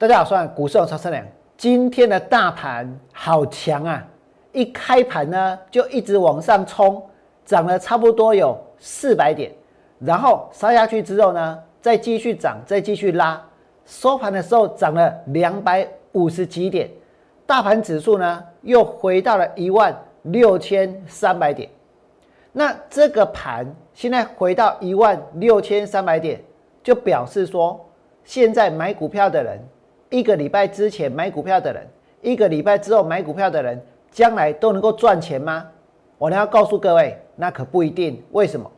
大家好，我是股市超生良。今天的大盘好强啊！一开盘呢就一直往上冲，涨了差不多有四百点，然后杀下去之后呢，再继续涨，再继续拉，收盘的时候涨了两百五十几点，大盘指数呢又回到了一万六千三百点。那这个盘现在回到一万六千三百点，就表示说，现在买股票的人。一个礼拜之前买股票的人，一个礼拜之后买股票的人，将来都能够赚钱吗？我呢要告诉各位，那可不一定。为什么？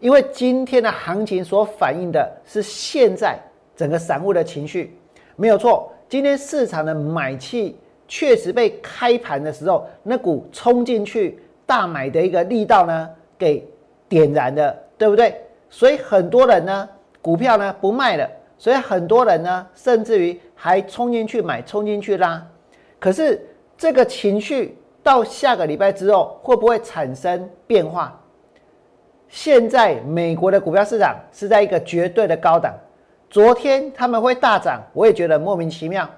因为今天的行情所反映的是现在整个散户的情绪，没有错。今天市场的买气确实被开盘的时候那股冲进去大买的一个力道呢给点燃的，对不对？所以很多人呢股票呢不卖了。所以很多人呢，甚至于还冲进去买，冲进去拉。可是这个情绪到下个礼拜之后，会不会产生变化？现在美国的股票市场是在一个绝对的高档。昨天他们会大涨，我也觉得莫名其妙。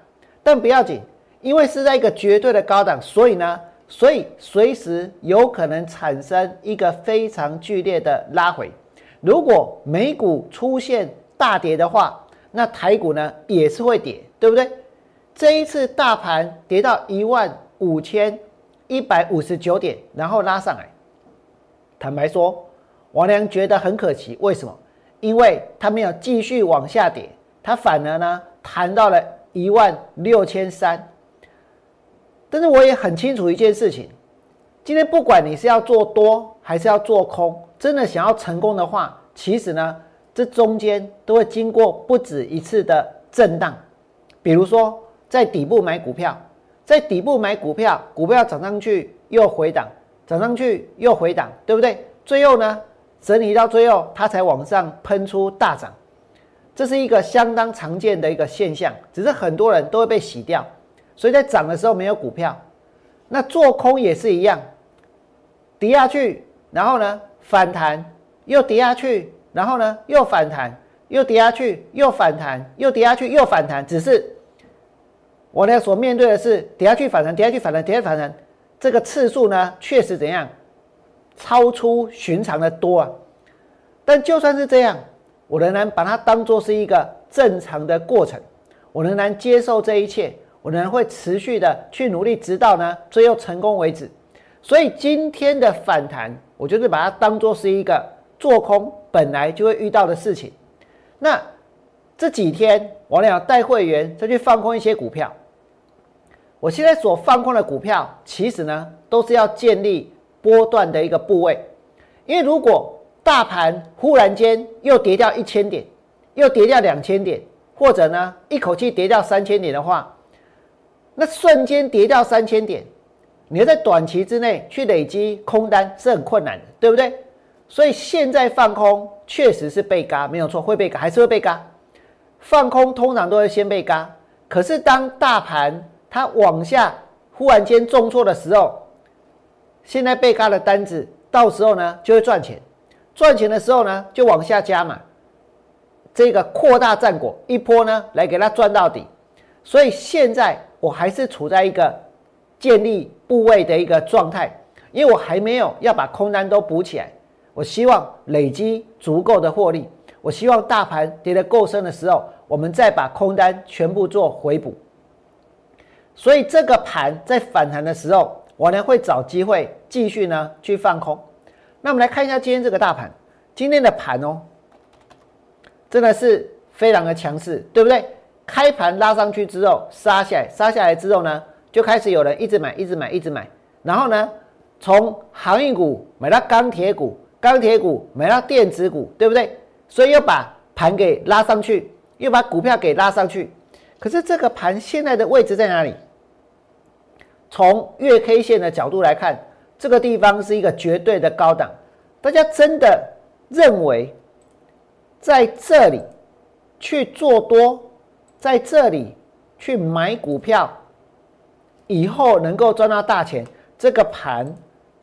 但不要紧，因为是在一个绝对的高档，所以呢，所以随时有可能产生一个非常剧烈的拉回。如果美股出现大跌的话，那台股呢也是会跌，对不对？这一次大盘跌到一万五千一百五十九点，然后拉上来。坦白说，王良觉得很可惜。为什么？因为它没有继续往下跌，它反而呢弹到了一万六千三。但是我也很清楚一件事情：今天不管你是要做多还是要做空，真的想要成功的话，其实呢。这中间都会经过不止一次的震荡，比如说在底部买股票，在底部买股票，股票涨上去又回档，涨上去又回档，对不对？最后呢，整理到最后，它才往上喷出大涨，这是一个相当常见的一个现象，只是很多人都会被洗掉，所以在涨的时候没有股票。那做空也是一样，跌下去，然后呢反弹又跌下去。然后呢，又反弹，又跌下去，又反弹，又跌下去，又反弹。只是我呢所面对的是跌下去反弹，跌下去反弹，跌下去反弹，这个次数呢确实怎样，超出寻常的多啊。但就算是这样，我仍然把它当做是一个正常的过程，我仍然接受这一切，我仍然会持续的去努力，直到呢最后成功为止。所以今天的反弹，我就是把它当做是一个。做空本来就会遇到的事情，那这几天我俩带会员再去放空一些股票。我现在所放空的股票，其实呢都是要建立波段的一个部位，因为如果大盘忽然间又跌掉一千点，又跌掉两千点，或者呢一口气跌掉三千点的话，那瞬间跌掉三千点，你要在短期之内去累积空单是很困难的，对不对？所以现在放空确实是被嘎，没有错，会被嘎，还是会被嘎。放空通常都会先被嘎，可是当大盘它往下忽然间重挫的时候，现在被嘎的单子，到时候呢就会赚钱，赚钱的时候呢就往下加嘛，这个扩大战果一波呢来给它赚到底。所以现在我还是处在一个建立部位的一个状态，因为我还没有要把空单都补起来。我希望累积足够的获利。我希望大盘跌得够深的时候，我们再把空单全部做回补。所以这个盘在反弹的时候，我呢会找机会继续呢去放空。那我们来看一下今天这个大盘，今天的盘哦，真的是非常的强势，对不对？开盘拉上去之后杀下来，杀下来之后呢，就开始有人一直买，一直买，一直买，然后呢，从航运股买到钢铁股。钢铁股买到电子股，对不对？所以又把盘给拉上去，又把股票给拉上去。可是这个盘现在的位置在哪里？从月 K 线的角度来看，这个地方是一个绝对的高档。大家真的认为在这里去做多，在这里去买股票，以后能够赚到大钱？这个盘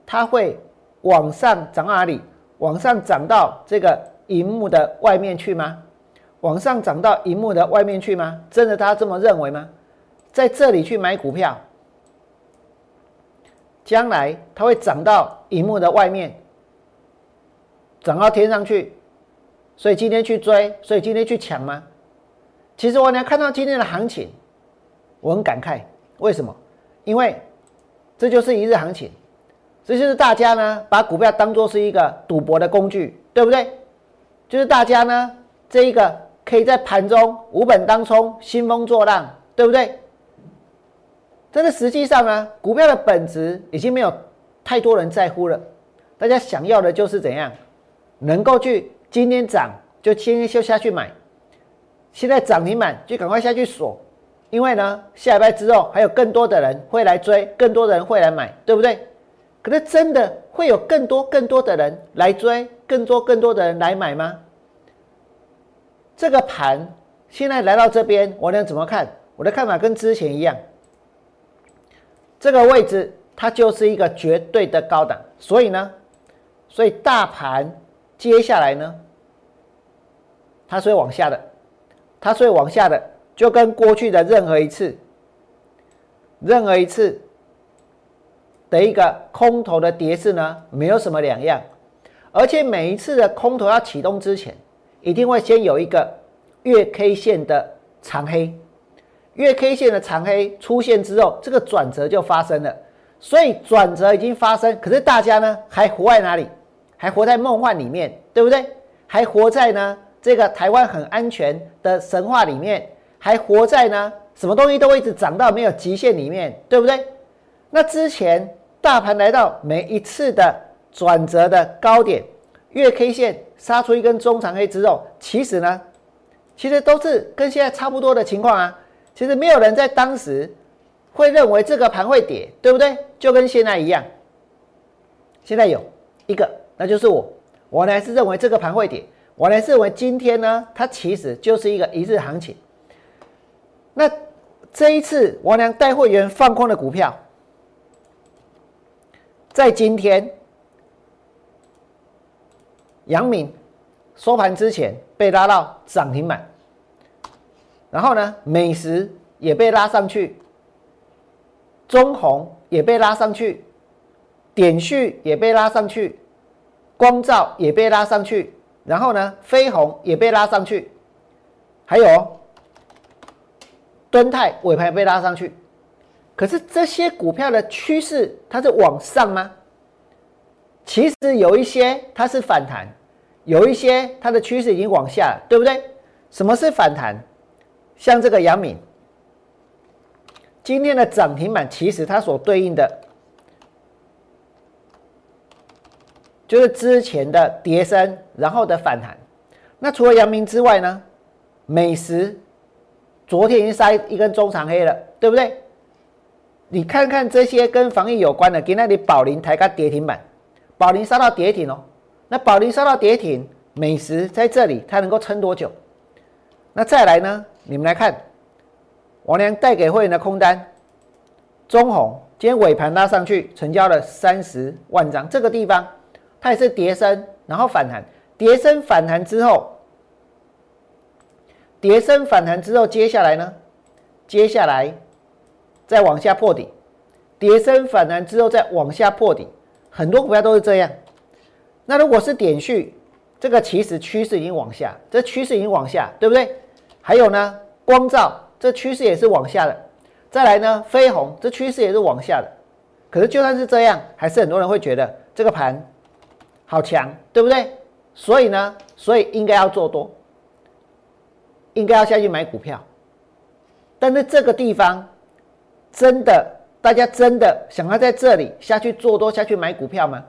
它会？往上涨哪里？往上涨到这个荧幕的外面去吗？往上涨到荧幕的外面去吗？真的他这么认为吗？在这里去买股票，将来它会涨到荧幕的外面，涨到天上去，所以今天去追，所以今天去抢吗？其实我呢看到今天的行情，我很感慨，为什么？因为这就是一日行情，这就是大家呢把股票当做是一个赌博的工具，对不对？就是大家呢这一个可以在盘中无本当冲，兴风作浪，对不对？但是实际上呢，股票的本质已经没有太多人在乎了，大家想要的就是怎样能够去今天涨就今天就下去买。现在涨停板就赶快下去锁，因为呢，下礼拜之后还有更多的人会来追，更多的人会来买，对不对？可是真的会有更多更多的人来追，更多更多的人来买吗？这个盘现在来到这边，我能怎么看？我的看法跟之前一样，这个位置它就是一个绝对的高档，所以呢，所以大盘接下来呢，它是会往下的。它所以往下的，就跟过去的任何一次、任何一次的一个空头的跌势呢，没有什么两样。而且每一次的空头要启动之前，一定会先有一个月 K 线的长黑，月 K 线的长黑出现之后，这个转折就发生了。所以转折已经发生，可是大家呢还活在哪里？还活在梦幻里面，对不对？还活在呢？这个台湾很安全的神话里面，还活在呢？什么东西都会一直涨到没有极限里面，对不对？那之前大盘来到每一次的转折的高点，月 K 线杀出一根中长黑之后，其实呢，其实都是跟现在差不多的情况啊。其实没有人在当时会认为这个盘会跌，对不对？就跟现在一样。现在有一个，那就是我，我呢是认为这个盘会跌。我呢是认为今天呢，它其实就是一个一日行情。那这一次王良带会员放空的股票，在今天，阳明收盘之前被拉到涨停板，然后呢，美食也被拉上去，中红也被拉上去，点序也被拉上去，光照也被拉上去。然后呢，飞鸿也被拉上去，还有敦泰尾盘被拉上去。可是这些股票的趋势它是往上吗？其实有一些它是反弹，有一些它的趋势已经往下了，对不对？什么是反弹？像这个阳敏，今天的涨停板其实它所对应的。就是之前的跌升，然后的反弹。那除了阳明之外呢？美食昨天已经杀一根中长黑了，对不对？你看看这些跟防疫有关的，给那里宝林抬个跌停板，宝林杀到跌停哦。那宝林杀到跌停，美食在这里它能够撑多久？那再来呢？你们来看，王良带给会员的空单，中红今天尾盘拉上去，成交了三十万张，这个地方。它也是跌升，然后反弹，跌升反弹之后，跌升反弹之后，接下来呢？接下来再往下破底，跌升反弹之后再往下破底，很多股票都是这样。那如果是点序，这个其实趋势已经往下，这趋势已经往下，对不对？还有呢，光照这趋势也是往下的。再来呢，飞鸿这趋势也是往下的。可是就算是这样，还是很多人会觉得这个盘。好强，对不对？所以呢，所以应该要做多，应该要下去买股票。但是这个地方真的，大家真的想要在这里下去做多、下去买股票吗？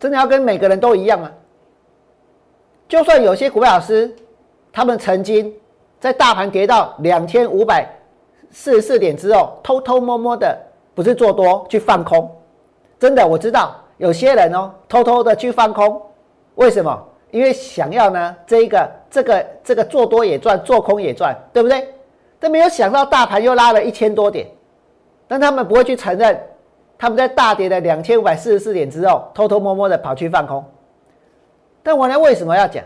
真的要跟每个人都一样吗？就算有些股票老师，他们曾经在大盘跌到两千五百四十四点之后，偷偷摸摸的不是做多去放空。真的，我知道有些人哦，偷偷的去放空，为什么？因为想要呢，这个、这个、这个做多也赚，做空也赚，对不对？但没有想到大盘又拉了一千多点，但他们不会去承认，他们在大跌的两千五百四十四点之后，偷偷摸摸的跑去放空。但我呢，为什么要讲？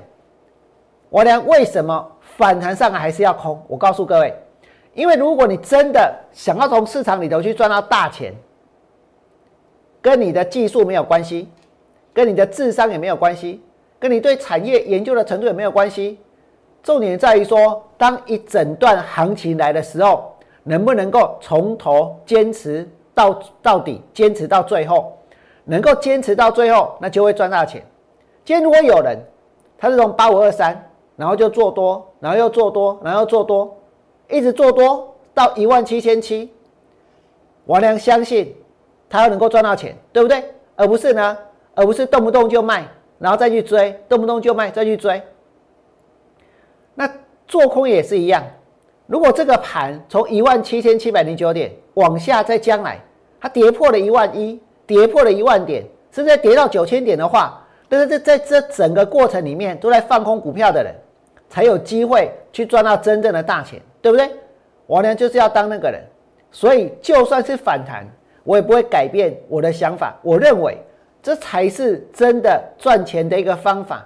我俩为什么反弹上来还是要空？我告诉各位，因为如果你真的想要从市场里头去赚到大钱，跟你的技术没有关系，跟你的智商也没有关系，跟你对产业研究的程度也没有关系。重点在于说，当一整段行情来的时候，能不能够从头坚持到到底，坚持到最后，能够坚持到最后，那就会赚大钱。今天如果有人，他是从八五二三，然后就做多，然后又做多，然后又做多，一直做多到一万七千七，王良相信他要能够赚到钱，对不对？而不是呢，而不是动不动就卖，然后再去追，动不动就卖再去追。那做空也是一样，如果这个盘从一万七千七百零九点往下，在将来它跌破了一万一，跌破了一万点，甚至跌到九千点的话，但是这在这整个过程里面都在放空股票的人，才有机会去赚到真正的大钱，对不对？我呢就是要当那个人，所以就算是反弹，我也不会改变我的想法。我认为这才是真的赚钱的一个方法。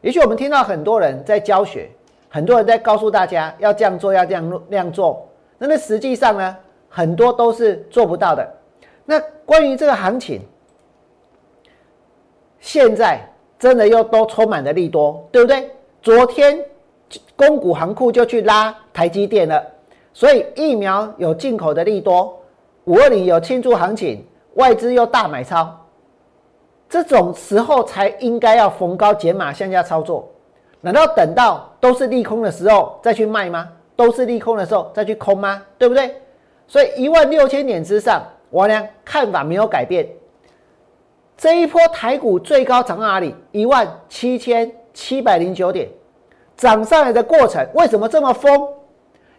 也许我们听到很多人在教学。很多人在告诉大家要这样做，要这样那样做，那那实际上呢，很多都是做不到的。那关于这个行情，现在真的又都充满了利多，对不对？昨天公股行库就去拉台积电了，所以疫苗有进口的利多，五二零有庆祝行情，外资又大买超，这种时候才应该要逢高减码向下操作。难道等到都是利空的时候再去卖吗？都是利空的时候再去空吗？对不对？所以一万六千点之上，我呢看法没有改变。这一波台股最高涨到哪里？一万七千七百零九点，涨上来的过程为什么这么疯？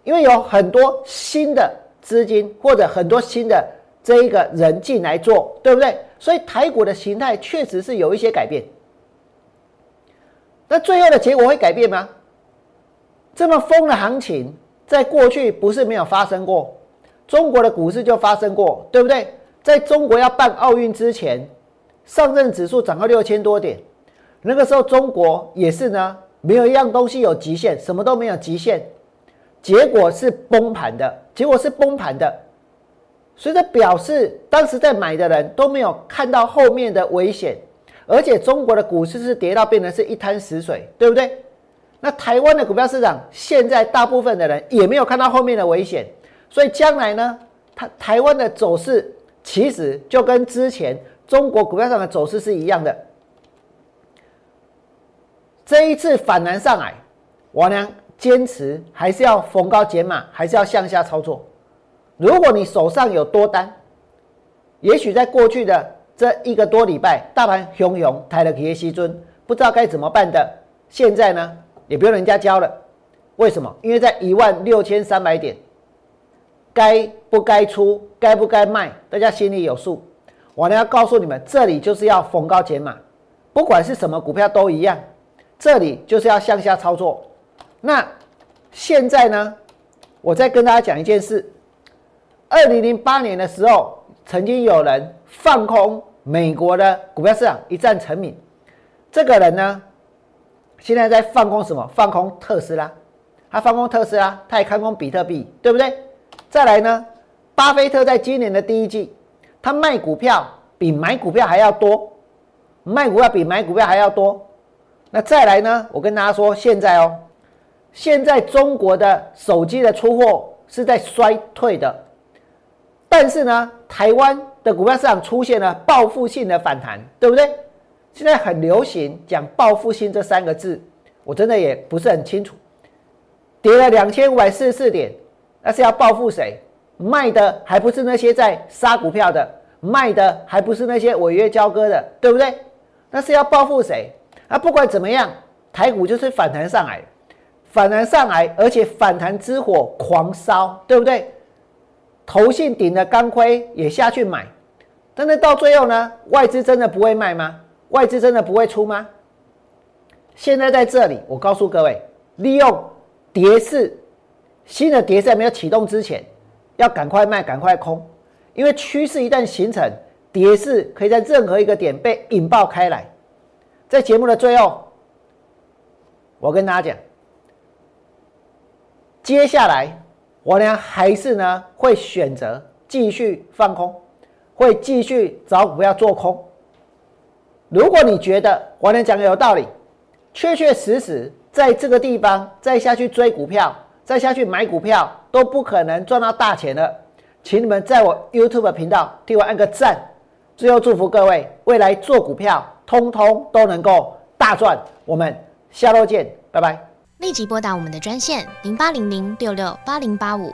因为有很多新的资金或者很多新的这一个人进来做，对不对？所以台股的形态确实是有一些改变。那最后的结果会改变吗？这么疯的行情，在过去不是没有发生过，中国的股市就发生过，对不对？在中国要办奥运之前，上证指数涨到六千多点，那个时候中国也是呢，没有一样东西有极限，什么都没有极限，结果是崩盘的，结果是崩盘的，所以这表示当时在买的人都没有看到后面的危险。而且中国的股市是跌到变成是一滩死水，对不对？那台湾的股票市场现在大部分的人也没有看到后面的危险，所以将来呢，台台湾的走势其实就跟之前中国股票上的走势是一样的。这一次反弹上来，我呢坚持还是要逢高减码，还是要向下操作。如果你手上有多单，也许在过去的。这一个多礼拜，大盘汹涌，抬了起西尊，不知道该怎么办的。现在呢，也不用人家教了。为什么？因为在一万六千三百点，该不该出，该不该卖，大家心里有数。我呢要告诉你们，这里就是要逢高减码，不管是什么股票都一样，这里就是要向下操作。那现在呢，我再跟大家讲一件事：二零零八年的时候，曾经有人。放空美国的股票市场一战成名，这个人呢，现在在放空什么？放空特斯拉，他放空特斯拉，他也看空比特币，对不对？再来呢，巴菲特在今年的第一季，他卖股票比买股票还要多，卖股票比买股票还要多。那再来呢，我跟大家说，现在哦，现在中国的手机的出货是在衰退的，但是呢，台湾。的股票市场出现了报复性的反弹，对不对？现在很流行讲报复性这三个字，我真的也不是很清楚。跌了两千五百四十四点，那是要报复谁？卖的还不是那些在杀股票的，卖的还不是那些违约交割的，对不对？那是要报复谁？啊，不管怎么样，台股就是反弹上来，反弹上来，而且反弹之火狂烧，对不对？投信顶的钢盔也下去买，但是到最后呢？外资真的不会卖吗？外资真的不会出吗？现在在这里，我告诉各位，利用跌势，新的跌势没有启动之前，要赶快卖，赶快空，因为趋势一旦形成，跌势可以在任何一个点被引爆开来。在节目的最后，我跟大家讲，接下来我呢还是呢会选择继续放空，会继续找股票做空。如果你觉得我能讲的有道理，确确实实在这个地方再下去追股票，再下去买股票都不可能赚到大钱了，请你们在我 YouTube 频道替我按个赞。最后祝福各位未来做股票，通通都能够大赚。我们下周见，拜拜。立即拨打我们的专线零八零零六六八零八五